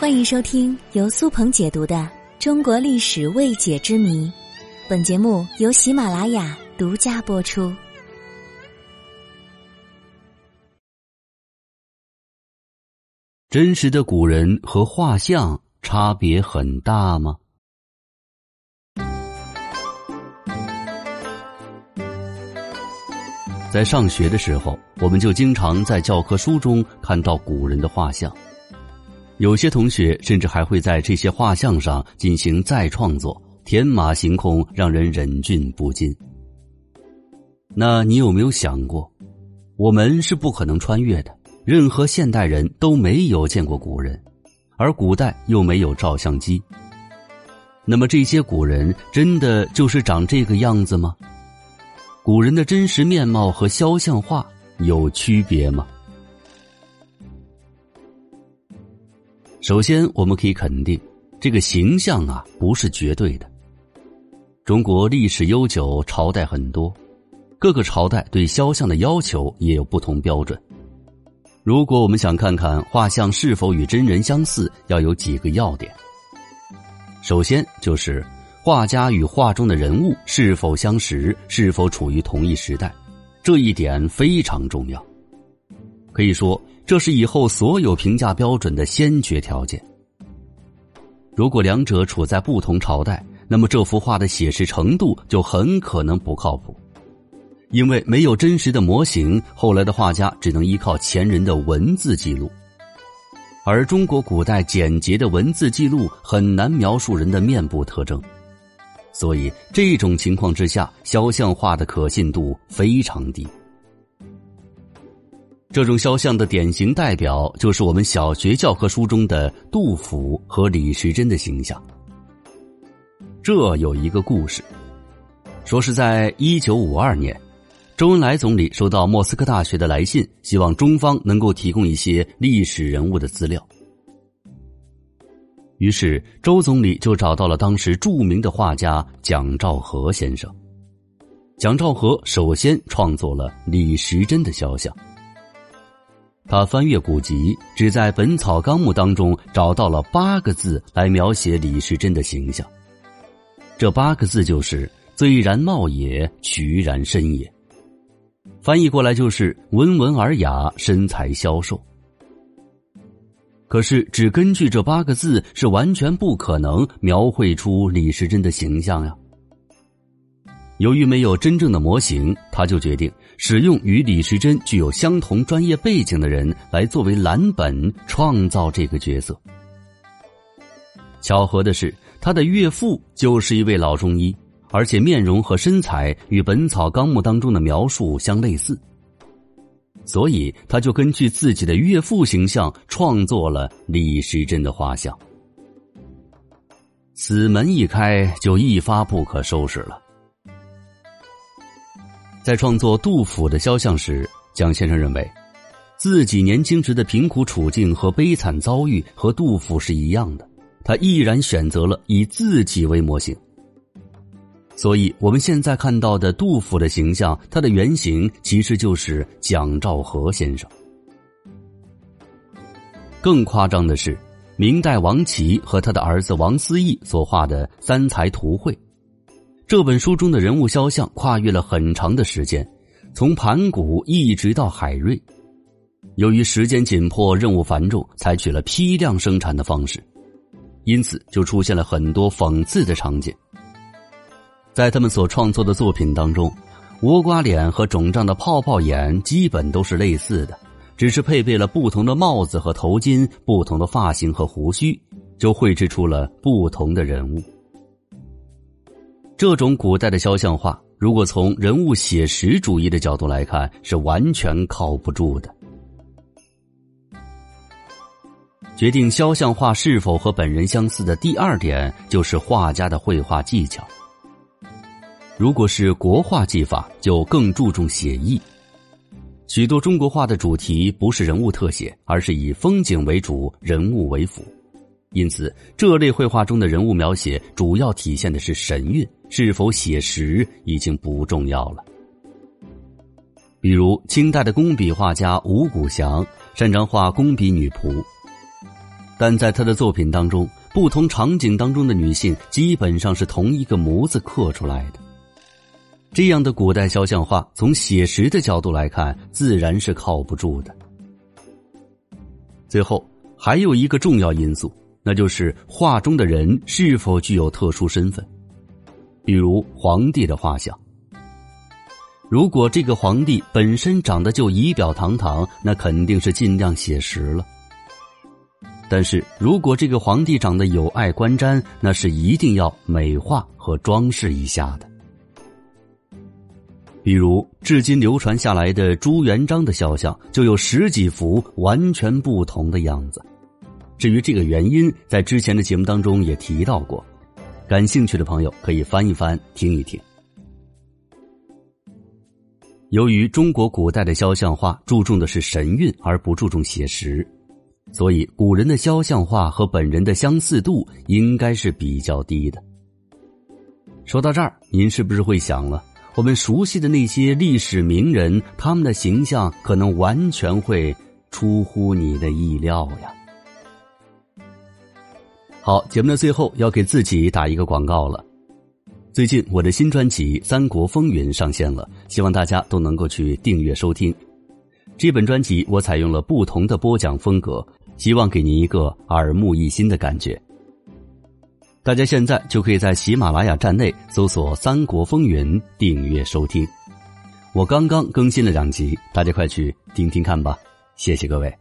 欢迎收听由苏鹏解读的《中国历史未解之谜》，本节目由喜马拉雅独家播出。真实的古人和画像差别很大吗？在上学的时候，我们就经常在教科书中看到古人的画像，有些同学甚至还会在这些画像上进行再创作，天马行空，让人忍俊不禁。那你有没有想过，我们是不可能穿越的，任何现代人都没有见过古人，而古代又没有照相机。那么这些古人真的就是长这个样子吗？古人的真实面貌和肖像画有区别吗？首先，我们可以肯定，这个形象啊不是绝对的。中国历史悠久，朝代很多，各个朝代对肖像的要求也有不同标准。如果我们想看看画像是否与真人相似，要有几个要点。首先就是。画家与画中的人物是否相识，是否处于同一时代，这一点非常重要。可以说，这是以后所有评价标准的先决条件。如果两者处在不同朝代，那么这幅画的写实程度就很可能不靠谱，因为没有真实的模型，后来的画家只能依靠前人的文字记录，而中国古代简洁的文字记录很难描述人的面部特征。所以，这种情况之下，肖像画的可信度非常低。这种肖像的典型代表就是我们小学教科书中的杜甫和李时珍的形象。这有一个故事，说是在一九五二年，周恩来总理收到莫斯科大学的来信，希望中方能够提供一些历史人物的资料。于是，周总理就找到了当时著名的画家蒋兆和先生。蒋兆和首先创作了李时珍的肖像。他翻阅古籍，只在《本草纲目》当中找到了八个字来描写李时珍的形象。这八个字就是“醉然貌也，徐然身也”，翻译过来就是“温文尔雅，身材消瘦”。可是，只根据这八个字是完全不可能描绘出李时珍的形象呀。由于没有真正的模型，他就决定使用与李时珍具有相同专业背景的人来作为蓝本创造这个角色。巧合的是，他的岳父就是一位老中医，而且面容和身材与《本草纲目》当中的描述相类似。所以，他就根据自己的岳父形象创作了李时珍的画像。此门一开，就一发不可收拾了。在创作杜甫的肖像时，蒋先生认为，自己年轻时的贫苦处境和悲惨遭遇和杜甫是一样的，他毅然选择了以自己为模型。所以，我们现在看到的杜甫的形象，他的原型其实就是蒋兆和先生。更夸张的是，明代王琦和他的儿子王思义所画的《三才图绘》，这本书中的人物肖像跨越了很长的时间，从盘古一直到海瑞。由于时间紧迫、任务繁重，采取了批量生产的方式，因此就出现了很多讽刺的场景。在他们所创作的作品当中，倭瓜脸和肿胀的泡泡眼基本都是类似的，只是配备了不同的帽子和头巾、不同的发型和胡须，就绘制出了不同的人物。这种古代的肖像画，如果从人物写实主义的角度来看，是完全靠不住的。决定肖像画是否和本人相似的第二点，就是画家的绘画技巧。如果是国画技法，就更注重写意。许多中国画的主题不是人物特写，而是以风景为主，人物为辅。因此，这类绘画中的人物描写主要体现的是神韵，是否写实已经不重要了。比如，清代的工笔画家吴谷祥擅长画工笔女仆。但在他的作品当中，不同场景当中的女性基本上是同一个模子刻出来的。这样的古代肖像画，从写实的角度来看，自然是靠不住的。最后，还有一个重要因素，那就是画中的人是否具有特殊身份，比如皇帝的画像。如果这个皇帝本身长得就仪表堂堂，那肯定是尽量写实了。但是如果这个皇帝长得有碍观瞻，那是一定要美化和装饰一下的。比如，至今流传下来的朱元璋的肖像，就有十几幅完全不同的样子。至于这个原因，在之前的节目当中也提到过，感兴趣的朋友可以翻一翻听一听。由于中国古代的肖像画注重的是神韵而不注重写实，所以古人的肖像画和本人的相似度应该是比较低的。说到这儿，您是不是会想了？我们熟悉的那些历史名人，他们的形象可能完全会出乎你的意料呀。好，节目的最后要给自己打一个广告了。最近我的新专辑《三国风云》上线了，希望大家都能够去订阅收听。这本专辑我采用了不同的播讲风格，希望给您一个耳目一新的感觉。大家现在就可以在喜马拉雅站内搜索《三国风云》订阅收听。我刚刚更新了两集，大家快去听听看吧，谢谢各位。